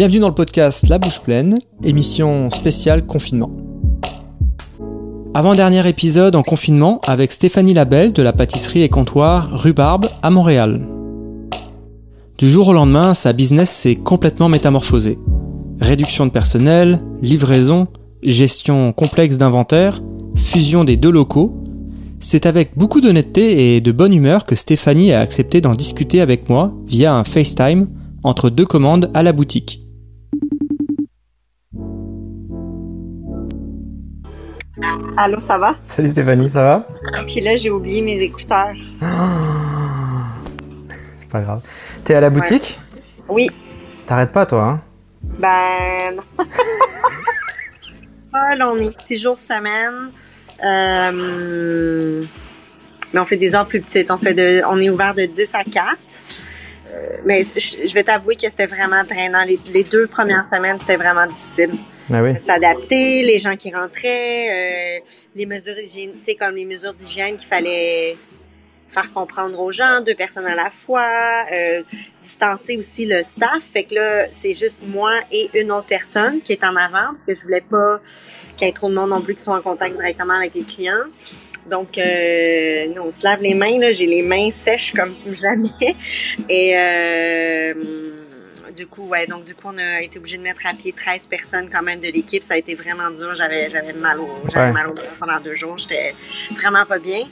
Bienvenue dans le podcast La Bouche Pleine, émission spéciale confinement. Avant-dernier épisode en confinement avec Stéphanie Labelle de la pâtisserie et comptoir Rhubarbe à Montréal. Du jour au lendemain, sa business s'est complètement métamorphosée. Réduction de personnel, livraison, gestion complexe d'inventaire, fusion des deux locaux. C'est avec beaucoup d'honnêteté et de bonne humeur que Stéphanie a accepté d'en discuter avec moi via un FaceTime entre deux commandes à la boutique. Allô, ça va? Salut Stéphanie, ça va? Puis là, j'ai oublié mes écouteurs. C'est pas grave. T'es à la boutique? Oui. T'arrêtes pas, toi, hein? Ben, non. ah, là, on est six jours semaine. Euh, mais on fait des heures plus petites. On, fait de, on est ouvert de 10 à 4. Euh, mais je, je vais t'avouer que c'était vraiment drainant. Les, les deux premières semaines, c'était vraiment difficile. Ah s'adapter, les gens qui rentraient, euh, les mesures sais, comme les mesures d'hygiène qu'il fallait faire comprendre aux gens, deux personnes à la fois, euh, distancer aussi le staff. Fait que là, c'est juste moi et une autre personne qui est en avant parce que je voulais pas qu'il y ait trop de monde non plus qui soit en contact directement avec les clients. Donc, euh, nous, on se lave les mains. Là, j'ai les mains sèches comme jamais. Et euh, du coup, ouais, donc du coup, on a été obligé de mettre à pied 13 personnes quand même de l'équipe. Ça a été vraiment dur. J'avais, j'avais mal au, j'avais Ouais. mal au pendant deux jours. J'étais vraiment pas bien.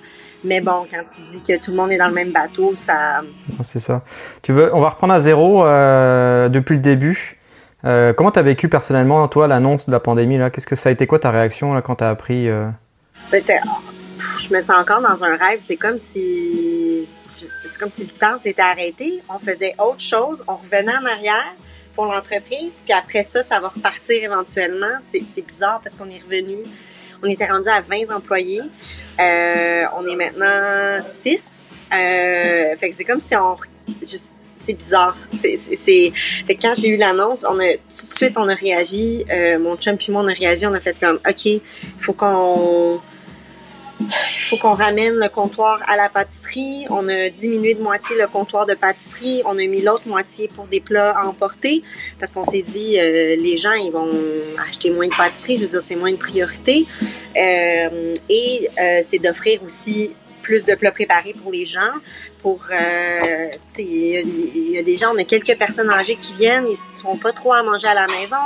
Mais bon, quand tu dis que tout le monde est dans le même bateau, ça, C'est ça. Tu veux, on va reprendre à zéro euh, depuis le début. Euh, comment t'as vécu personnellement, toi, l'annonce de la pandémie là? Qu'est-ce que ça a été quoi ta réaction là quand t'as appris euh, Ben, je me sens encore dans un rêve. C'est comme si, c'est comme si le temps s'était arrêté. On faisait autre chose. On revenait en arrière pour l'entreprise. Puis après ça, ça va repartir éventuellement. C'est, bizarre parce qu'on est revenu. On était rendu à 20 employés. Euh, on est maintenant 6. Euh, fait que c'est comme si on, c'est bizarre. C'est, quand j'ai eu l'annonce, on a tout de suite on a réagi. Euh, mon chum puis moi on a réagi. On a fait comme, ok, il faut qu'on il faut qu'on ramène le comptoir à la pâtisserie. On a diminué de moitié le comptoir de pâtisserie. On a mis l'autre moitié pour des plats à emporter parce qu'on s'est dit euh, les gens ils vont acheter moins de pâtisserie. Je veux dire c'est moins une priorité. Euh, et euh, c'est d'offrir aussi plus de plats préparés pour les gens. Pour, euh, il y, a- il y a des gens, on a quelques personnes âgées qui viennent, ils se font pas trop à manger à la maison.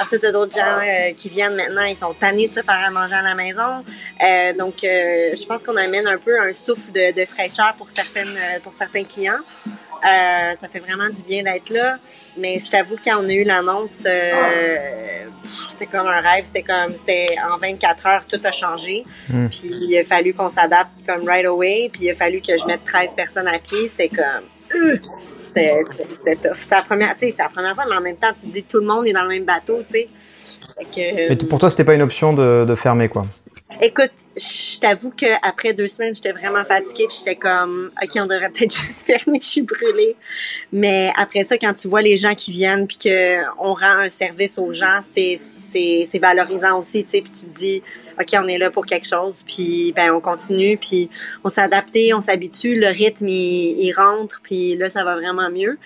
Après, t'as d'autres gens euh, qui viennent maintenant, ils sont tannés de se faire à manger à la maison. Euh, donc, je pense qu'on amène un peu un souffle de, de fraîcheur pour certaines, pour certains clients. Euh, ça fait vraiment du bien d'être là. Mais je t'avoue, quand on a eu l'annonce, euh, c'était comme un rêve. C'était comme, c'était en 24 heures, tout a changé. Mm. Puis il a fallu qu'on s'adapte comme right away. Puis il a fallu que je mette 13 personnes à pied. C'était comme, euh, c'était, tough. C'est la première, c'est la première fois, mais en même temps, tu te dis tout le monde est dans le même bateau, tu sais. Que, Mais pour toi, c'était pas une option de, de fermer quoi? Écoute, je t'avoue qu'après deux semaines, j'étais vraiment fatiguée, puis j'étais comme, ok, on devrait peut-être juste fermer, je suis brûlée. Mais après ça, quand tu vois les gens qui viennent, puis que on rend un service aux gens, c'est c'est c'est valorisant aussi, tu sais, puis tu te dis, ok, on est là pour quelque chose, puis ben on continue, puis on s'est adapté, on s'habitue, le rythme il, il rentre, puis là ça va vraiment mieux.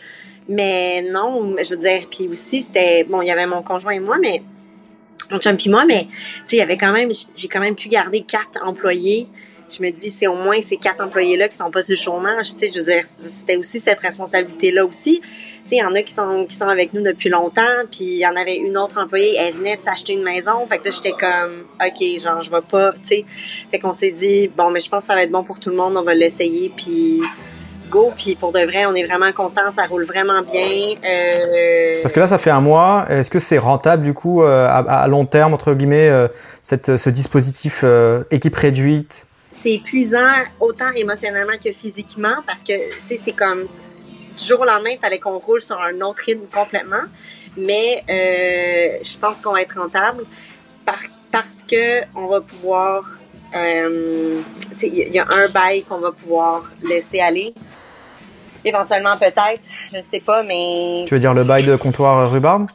Mais non, je veux dire, puis aussi c'était bon, il y avait mon conjoint et moi, mais mon chum puis moi, mais il y avait quand même, j'ai quand même pu garder quatre employés. Je me dis, c'est au moins ces quatre employés-là qui sont pas sur le chômage. Tu sais, je veux dire, c'était aussi cette responsabilité-là aussi. Tu sais, il y en a qui sont qui sont avec nous depuis longtemps, puis il y en avait une autre employée, elle venait de s'acheter une maison. Fait que là, j'étais comme, ok, genre, je vais pas, tu sais. Fait qu'on s'est dit, bon, mais je pense que ça va être bon pour tout le monde, on va l'essayer, puis go. Puis pour de vrai, on est vraiment content, ça roule vraiment bien. Euh, Parce que là, ça fait un mois. Est-ce que c'est rentable du coup euh, à, à long terme entre guillemets euh, cette, ce dispositif euh, équipe réduite? C'est épuisant autant émotionnellement que physiquement parce que tu sais c'est comme du jour au lendemain il fallait qu'on roule sur un autre rythme complètement mais euh, je pense qu'on va être rentable par- parce que on va pouvoir euh, il y, y a un bail qu'on va pouvoir laisser aller éventuellement peut-être je sais pas mais Tu veux dire le bail de comptoir euh, rhubarbe?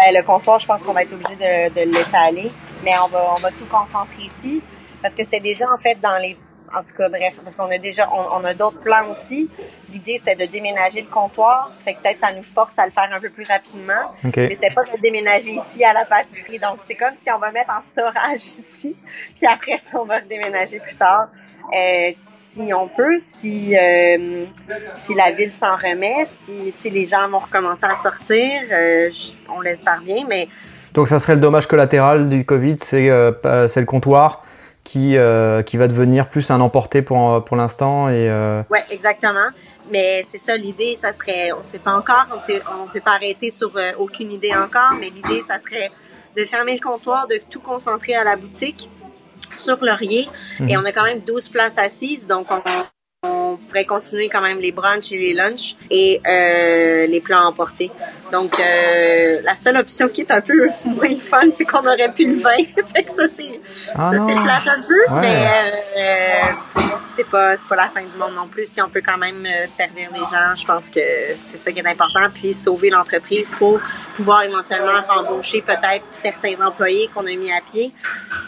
Ouais, le comptoir, je pense qu'on va être obligé de, de le laisser aller. Mais on va, on va tout concentrer ici. Parce que c'était déjà, en fait, dans les en tout cas, bref, parce qu'on a déjà, on, a d'autres plans aussi. L'idée, c'était de déménager le comptoir. Fait que peut-être ça nous force à le faire un peu plus rapidement. Mais c'était pas de déménager ici à la pâtisserie. Donc, c'est comme si on va mettre en storage ici. Puis après ça, on va déménager plus tard. Euh, si on peut, si euh, si la ville s'en remet, si, si les gens vont recommencer à sortir, euh, on l'espère bien, mais donc ça serait le dommage collatéral du Covid, c'est euh, le comptoir qui qui va devenir plus un emporté pour pour l'instant et ouais exactement. Mais c'est ça l'idée, ça serait, on sait pas encore, on ne s'est pas arrêté sur aucune idée encore, mais l'idée ça serait de fermer le comptoir, de tout concentrer à la boutique sur Laurier. Et mhm. on a quand même 12 places assises, donc on, on pourrait continuer quand même les brunchs et les lunchs et euh, les plats emportés. Donc, euh, la seule option qui est un peu moins fun, c'est qu'on aurait pu le vin. fait que ça, c'est ah ça, c'est plate un peu, mais euh, c'est pas, pas la fin du monde non plus. Si on peut quand même euh, servir les gens, je pense que c'est ça qui est important. Puis sauver l'entreprise pour pouvoir éventuellement rembaucher peut-être certains employés qu'on a mis à pied.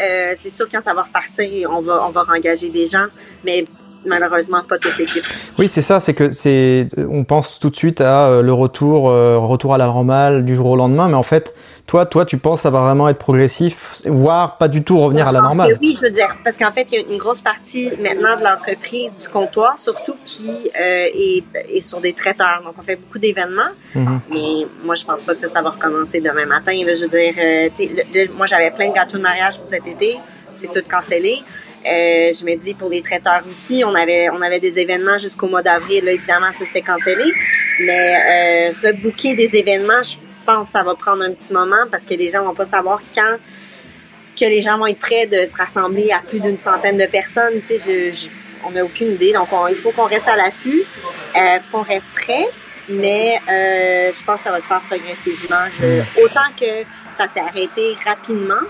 Euh, c'est sûr quand ça va repartir, on va, on va engager des gens, mais malheureusement pas toute l'équipe. Oui, c'est ça, c'est que c'est, on pense tout de suite à euh, le retour, retour à la normale du jour au lendemain, mais en fait, toi, toi, tu penses que ça va vraiment être progressif, voire pas du tout revenir à la normale? oui, je veux dire, parce qu'en fait, il y a une grosse partie maintenant de l'entreprise, du comptoir, surtout qui euh, est, est, sur des traiteurs. Donc, on fait beaucoup d'événements, mhm. mais moi, je pense pas que ça, ça va recommencer demain matin. Là, je veux dire, moi, j'avais plein de gâteaux de mariage pour cet été, c'est tout cancellé. Euh, je me dis pour les traiteurs aussi, on avait on avait des événements jusqu'au mois d'avril. Là, évidemment, ça c'était cancellé. Mais euh, rebooker des événements, je pense que ça va prendre un petit moment parce que les gens vont pas savoir quand que les gens vont être prêts de se rassembler à plus d'une centaine de personnes. Tu sais, je, on n'a aucune idée. Donc, il faut qu'on reste à l'affût. Il euh, faut qu'on reste prêt. Mais euh, je pense que ça va se faire progressivement. Je, autant que ça s'est arrêté rapidement,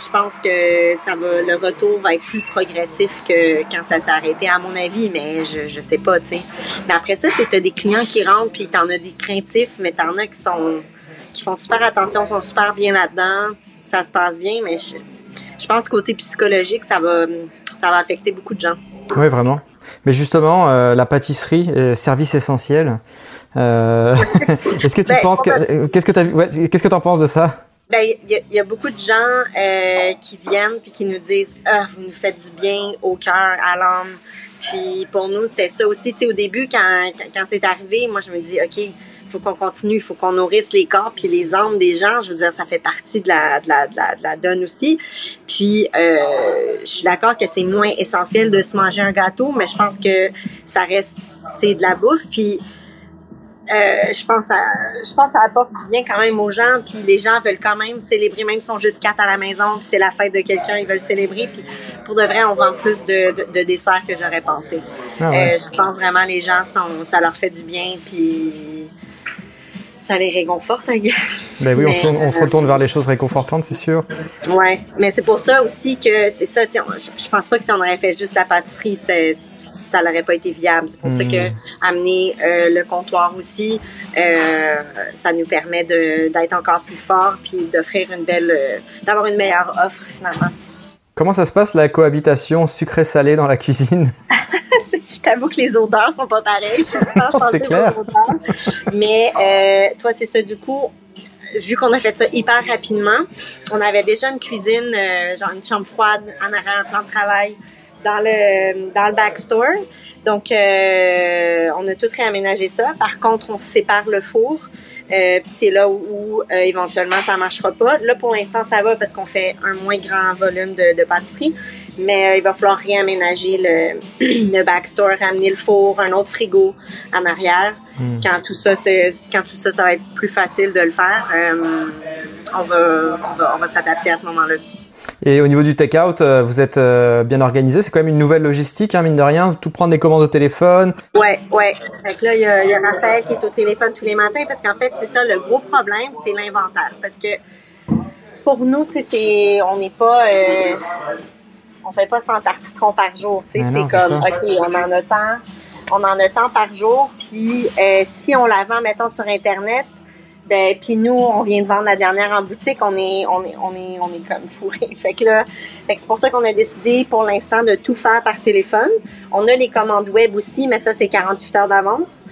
je pense que ça va, le retour va être plus progressif que quand ça s'est arrêté, à mon avis, mais je, je sais pas, tu sais. Mais après ça, c'est des clients qui rentrent, puis t'en as des craintifs, mais t'en as qui sont, qui font super attention, sont super bien là-dedans, ça se passe bien, mais je, je pense côté psychologique, ça va, ça va affecter beaucoup de gens. Oui, vraiment. Mais justement, euh, la pâtisserie, euh, service essentiel. Euh, Est-ce que tu ben, penses que qu'est-ce que tu ouais, qu'est-ce que en penses de ça? Ben, il y, a beaucoup de gens qui viennent puis qui nous disent ah vous nous faites du bien au cœur, à l'âme. Puis pour nous c'était ça aussi. Tu sais au début quand quand c'est arrivé, moi je me dis ok faut qu'on continue, il faut qu'on nourrisse les corps puis les âmes des gens. Je veux dire ça fait partie de la de la de la, de la donne aussi. Puis euh, je suis d'accord que c'est moins essentiel de se manger un gâteau, mais je pense que ça reste tu sais de la bouffe. Puis euh, je pense à, je pense ça apporte du bien quand même aux gens. Puis les gens veulent quand même célébrer même si sont juste quatre à la maison puis c'est la fête de quelqu'un ils veulent célébrer. Puis pour de vrai on vend plus de, de, desserts que j'aurais pensé. Ah euh, je pense vraiment les gens sont ça leur fait du bien puis ça les réconforte, I guess. Ben oui, on, se, on, se, retourne vers les choses réconfortantes, c'est sûr. Ouais, mais c'est pour ça aussi que c'est ça. Je pense pas que si on aurait fait juste la pâtisserie, ça n'aurait pas été viable. C'est pour ça que hmm. amener euh, le comptoir aussi, euh, ça nous permet d'être encore plus fort puis d'offrir une belle, euh, d'avoir une meilleure offre finalement. Comment ça se passe la cohabitation sucré-salé dans la cuisine? je t'avoue que les odeurs sont pas pareilles. c'est clair. Mais euh, toi, c'est ça. Du coup, vu qu'on a fait ça hyper rapidement, on avait déjà une cuisine, euh, genre une chambre froide en arrière, un plan de travail dans le dans le backstore. Donc, euh, on a tout réaménagé ça. Par contre, on sépare le four. Euh, puis c'est là où, euh, éventuellement ça marchera pas. Là pour l'instant ça va parce qu'on fait un moins grand volume de, de pâtisserie, mais euh, il va falloir réaménager le, le backstore, ramener le four, un autre frigo en arrière. Hmm. Quand tout ça c'est quand tout ça ça va être plus facile de le faire, on va on va, on va s'adapter à ce moment-là. Et au niveau du take-out, euh, vous êtes euh, bien organisé. C'est quand même une nouvelle logistique, hein, mine de rien. Tout prendre des commandes au téléphone. Ouais, ouais. Fait là, il y, a, y a Raphaël qui est au téléphone tous les matins parce qu'en fait, c'est ça le gros problème, c'est l'inventaire. Parce que pour nous, tu sais, on n'est pas, euh, on fait pas 100 parties de par jour. Tu sais, c'est comme, ok, on en a tant, on en a tant par jour. Puis si on la vend, mettons sur internet Ben, puis nous, on vient de vendre la dernière en boutique, on est, on est, on est, on est comme fourré. Fait que là, fait que c'est pour ça qu'on a décidé pour l'instant de tout faire par téléphone. On a les commandes web aussi, mais ça c'est 48 heures d'avance.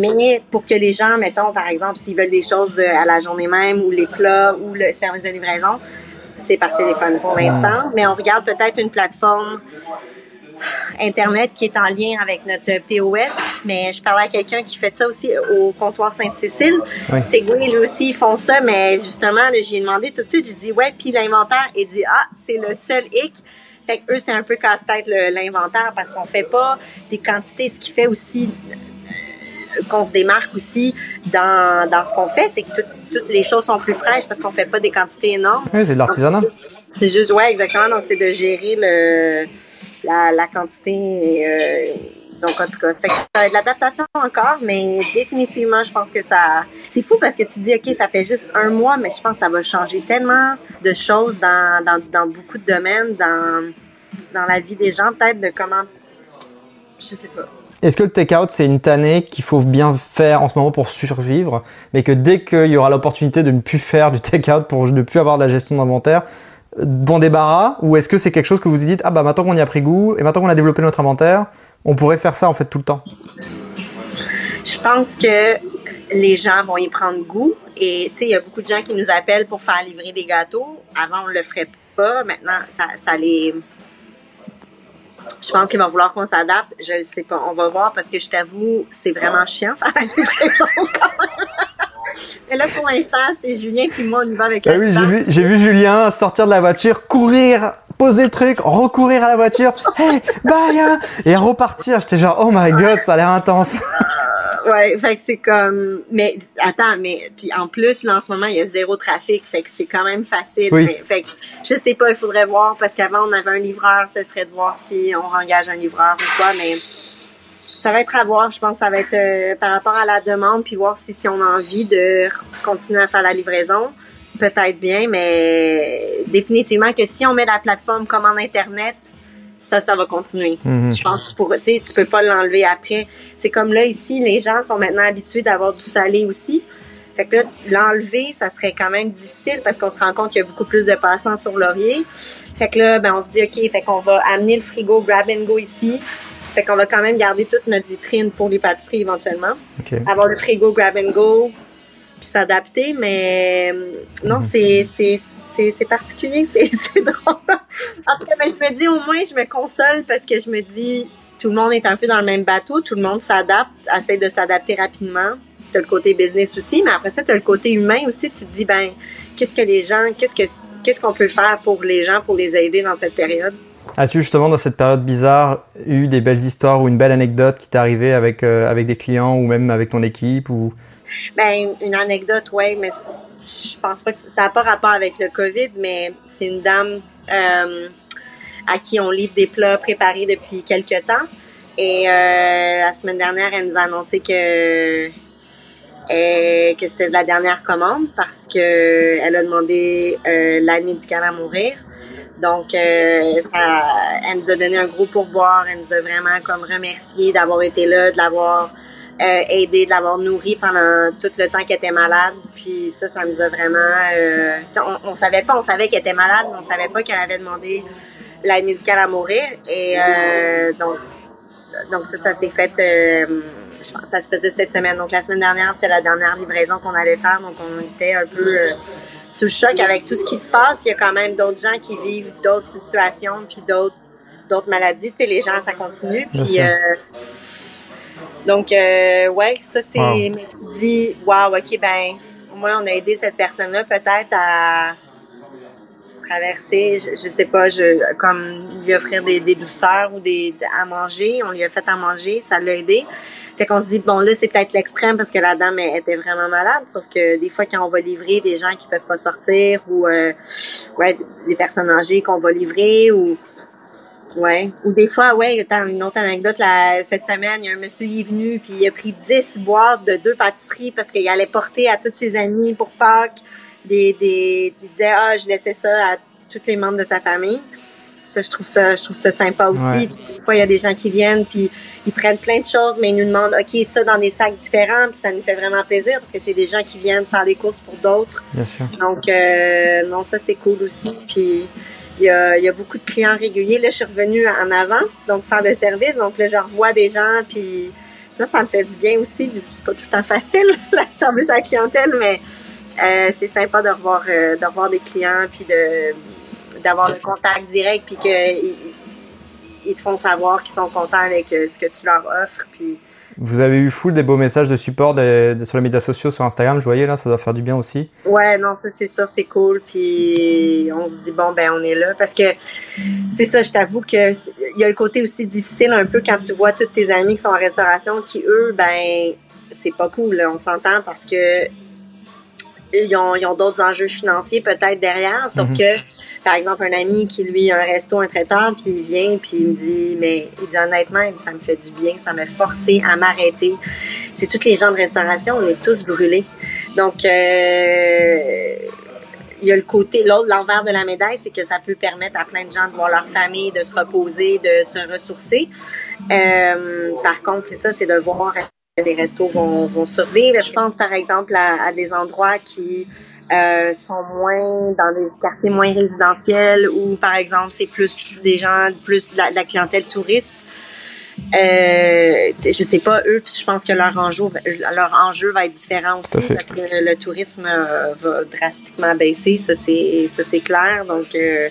Mais pour que les gens, mettons par exemple, s'ils veulent des choses euh, à la journée même ou les plats ou le service de livraison, c'est par téléphone pour l'instant. Mais on regarde peut-être une plateforme Internet qui est en lien avec notre POS, mais je parlais à quelqu'un qui fait ça aussi au comptoir Sainte-Cécile. Oui. C'est oui, lui aussi, ils font ça, mais justement, j'ai demandé tout de suite, j'ai dit, ouais, puis l'inventaire, il dit, ah, c'est le seul hic. Fait que eux, c'est un peu casse-tête l'inventaire parce qu'on fait pas des quantités. Ce qui fait aussi euh, qu'on se démarque aussi dans, dans ce qu'on fait, c'est que tout- toutes les choses sont plus fraîches parce qu'on fait pas des quantités énormes. Oui, c'est de l'artisanat. C'est juste, ouais, exactement. Donc, c'est de gérer le, la, la quantité. euh, donc, en tout cas, fait ça va être de l'adaptation encore, mais définitivement, je pense que ça... C'est fou parce que tu dis, OK, ça fait juste un mois, mais je pense que ça va changer tellement de choses dans, dans, dans beaucoup de domaines, dans, dans la vie des gens, peut-être de comment... Je sais pas. Est-ce que le take-out, c'est une tannée qu'il faut bien faire en ce moment pour survivre, mais que dès qu'il y aura l'opportunité de ne plus faire du take-out pour ne plus avoir de la gestion d'inventaire, bon débarras Ou est-ce que c'est quelque chose que vous vous dites, ah bah maintenant qu'on y a pris goût et maintenant qu'on a développé notre inventaire, on pourrait faire ça en fait tout le temps? Je pense que les gens vont y prendre goût. Et tu sais, il y a beaucoup de gens qui nous appellent pour faire livrer des gâteaux. Avant, on le ferait pas. Maintenant, ça, les. Je pense qu'il va vouloir qu'on s'adapte. Je ne sais pas. On va voir parce que je t'avoue, c'est vraiment chiant faire la. Mais là, pour l'instant, c'est Julien puis moi, on y va avec Ah oui, j'ai vu, j'ai vu Julien sortir de la voiture, courir, poser le truc, recourir à la voiture, hey, bye, hein, et repartir. J'étais genre, oh my god, ça a l'air intense. Ouais, fait que c'est comme, mais attends, mais puis en plus là en ce moment il y a zéro trafic, fait que c'est quand même facile. Oui. Mais, fait que je sais pas, il faudrait voir parce qu'avant on avait un livreur, ce serait de voir si on engage un livreur ou quoi, mais ça va être à voir. Je pense que ça va être euh, par rapport à la demande puis voir si si on a envie de continuer à faire la livraison. Peut-être bien, mais définitivement que si on met la plateforme comme en internet, ça, ça va continuer. Mhm. Je pense que pour, tu peux pas l'enlever après. C'est comme là, ici, les gens sont maintenant habitués d'avoir du salé aussi. Fait que là, l'enlever, ça serait quand même difficile parce qu'on se rend compte qu'il y a beaucoup plus de passants sur Laurier. Fait que là, ben, on se dit, OK, fait qu'on va amener le frigo grab and go ici. Fait qu'on va quand même garder toute notre vitrine pour les pâtisseries éventuellement. Avoir le frigo grab and go, puis s'adapter, mais euh, non, c'est c'est particulier, c'est drôle. En tout cas, ben, je me dis au moins je me console parce que je me dis tout le monde est un peu dans le même bateau, tout le monde s'adapte, essaie de s'adapter rapidement. T'as le côté business aussi, mais après ça t'as le côté humain aussi. Tu te dis ben qu'est-ce que les gens, qu'est-ce que qu'est-ce qu'on peut faire pour les gens pour les aider dans cette période? As-tu justement dans cette période bizarre eu des belles histoires ou une belle anecdote qui t'est arrivée avec, euh, avec des clients ou même avec ton équipe ou... Ben, une anecdote, ouais, mais je pense pas que ça n'a pas rapport avec le COVID, mais c'est une dame euh, à qui on livre des plats préparés depuis quelques temps. Et euh, la semaine dernière, elle nous a annoncé que euh, que c'était la dernière commande parce que elle a demandé euh, l'aide médicale à mourir. Donc, euh, ça, elle nous a donné un gros pourboire. Elle nous a vraiment comme remercié d'avoir été là, de l'avoir euh, aidé, de l'avoir nourri pendant tout le temps qu'elle était malade. Puis ça, ça nous a vraiment... Euh, on, on savait pas, on savait qu'elle était malade, mais on savait pas qu'elle avait demandé l'aide médicale à mourir. Et euh, donc, donc ça, ça s'est fait... euh, je pense que ça se faisait cette semaine. Donc la semaine dernière, c'était la dernière livraison qu'on allait faire. Donc on était un peu euh, sous le choc avec tout ce qui se passe. Il y a quand même d'autres gens qui vivent d'autres situations, puis d'autres d'autres maladies. Tu sais, les gens, ça continue. Puis euh, donc ouais, ouais, ça c'est. Wow. Mais tu dis, waouh, ok, ben au moins on a aidé cette personne-là peut-être à traverser, je, je sais pas, je, comme lui offrir des, douceurs ou des à manger. On lui a fait à manger, ça l'a aidé. Fait qu'on se dit bon là c'est peut-être l'extrême parce que la dame elle, était vraiment malade. Sauf que des fois quand on va livrer des gens qui peuvent pas sortir ou euh, ouais des personnes âgées qu'on va livrer ou Ouais. Ou des fois, ouais, attends, une autre anecdote, cette semaine, il y a un monsieur qui est venu, puis il a pris 10 boîtes de deux pâtisseries parce qu'il allait porter à tous ses amis pour Pâques des, disait, ah, je laissais ça à tous les membres de sa famille. Ça, je trouve ça, je trouve ça sympa aussi. Des fois, il y a des gens qui viennent, puis ils prennent plein de choses, mais ils nous demandent, OK, ça dans des sacs différents, puis ça nous fait vraiment plaisir parce que c'est des gens qui viennent faire des courses pour d'autres. Bien sûr. Donc, euh, non, ça, c'est cool aussi. Puis, il y, a, il y a beaucoup de clients réguliers. Là, je suis revenue en avant, donc faire le service. Donc là, je revois des gens, puis là, ça me fait du bien aussi. C'est pas tout le temps facile, le service à la clientèle, mais euh, c'est sympa de revoir, euh, de revoir des clients, puis de d'avoir le contact direct, puis qu'ils ils te font savoir qu'ils sont contents avec euh, ce que tu leur offres. Puis vous avez eu full des beaux messages de support de, sur les médias sociaux, sur Instagram, je voyais là, ça doit faire du bien aussi. Ouais, non, ça c'est sûr, c'est cool. Puis on se dit bon ben on est là parce que c'est ça, je t'avoue que il y a le côté aussi difficile un peu quand tu vois tous tes amis qui sont en restauration qui eux ben c'est pas cool, on s'entend parce que ils ont, ils ont d'autres enjeux financiers peut-être derrière, sauf mhm. que, par exemple, un ami qui, lui, a un resto, un traiteur, puis il vient, puis il me dit, mais il dit honnêtement, il dit, ça me fait du bien, ça m'a forcé à m'arrêter. C'est toutes les gens de restauration, on est tous brûlés. Donc, euh, il y a le côté, l'autre, l'envers de la médaille, c'est que ça peut permettre à plein de gens de voir leur famille, de se reposer, de se ressourcer. Euh, par contre, c'est ça, c'est de voir les restos vont, vont survivre. Je pense par exemple à, des endroits qui euh, sont moins dans des quartiers moins résidentiels ou par exemple c'est plus des gens plus de la clientèle touriste euh, je sais pas eux, je pense que leur enjeu, leur enjeu va être différent aussi parce que le tourisme euh, va drastiquement baisser, ça c'est ça c'est clair. Donc euh,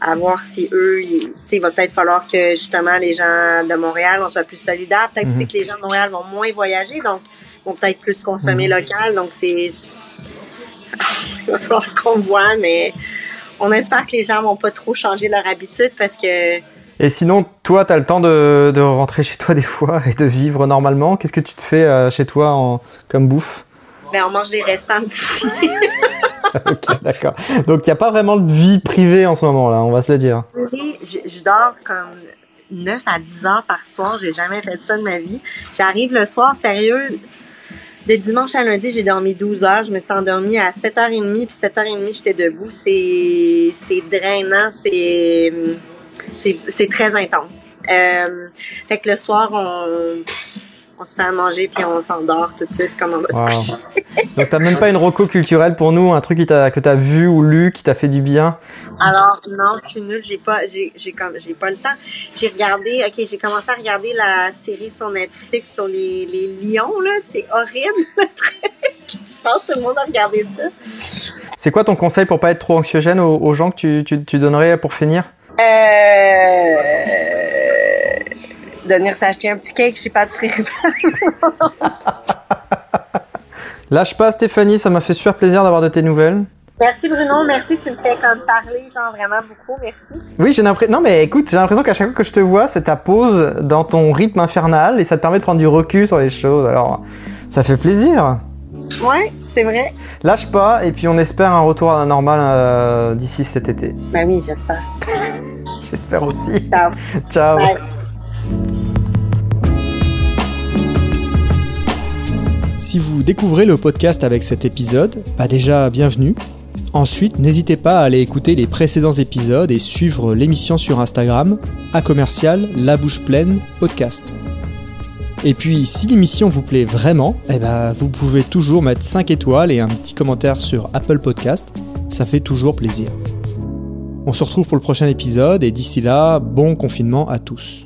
à voir si eux, il va peut-être falloir que justement les gens de Montréal on soit plus solidaires. Peut-être aussi mhm. que les gens de Montréal vont moins voyager, donc vont peut-être plus consommer mhm. local. Donc c'est il va falloir qu'on voit, mais on espère que les gens vont pas trop changer leur habitude parce que et sinon, toi, tu as le temps de, de, rentrer chez toi des fois et de vivre normalement. Qu'est-ce que tu te fais euh, chez toi en, comme bouffe? Ben, On mange des restants d'ici. ok, d'accord. Donc, il n'y a pas vraiment de vie privée en ce moment, là, on va se le dire. Oui, je, je dors comme 9 à 10 heures par soir. J'ai jamais fait ça de ma vie. J'arrive le soir, sérieux. De dimanche à lundi, j'ai dormi 12 heures. Je me suis endormie à 7h30, puis 7h30, j'étais debout. C'est drainant, c'est c'est très intense. Euh, fait que le soir, on, on se fait à manger puis on s'endort tout de suite comme on va se coucher. Donc t'as même pas une roco culturelle pour nous, un truc qui que t'as vu ou lu qui t'a fait du bien? Alors non, je suis nulle, j'ai pas j'ai j'ai comme j'ai pas le temps. J'ai regardé, ok, j'ai commencé à regarder la série sur Netflix sur les, les lions là, c'est horrible le truc. Je pense que tout le monde a regardé ça. C'est quoi ton conseil pour pas être trop anxiogène aux, aux gens que tu, tu, tu donnerais pour finir? Euh, de venir s'acheter un petit cake chez Pâtisserie Lâche pas Stéphanie, ça m'a fait super plaisir d'avoir de tes nouvelles. Merci Bruno, merci, tu me fais comme parler, genre vraiment beaucoup, merci. Oui, j'ai l'impression. Non, mais écoute, j'ai l'impression qu'à chaque fois que je te vois, c'est ta pause dans ton rythme infernal et ça te permet de prendre du recul sur les choses. Alors, ça fait plaisir. Ouais, c'est vrai. Lâche pas et puis on espère un retour à la normale euh, d'ici cet été. Bah oui, j'espère. J'espère aussi. Ciao. Ciao. Si vous découvrez le podcast avec cet épisode, bah déjà bienvenue. Ensuite, n'hésitez pas à aller écouter les précédents épisodes et suivre l'émission sur Instagram, à commercial La Bouche Pleine Podcast. Et puis, si l'émission vous plaît vraiment, eh ben, vous pouvez toujours mettre 5 étoiles et un petit commentaire sur Apple Podcast. Ça fait toujours plaisir. On se retrouve pour le prochain épisode et d'ici là, bon confinement à tous.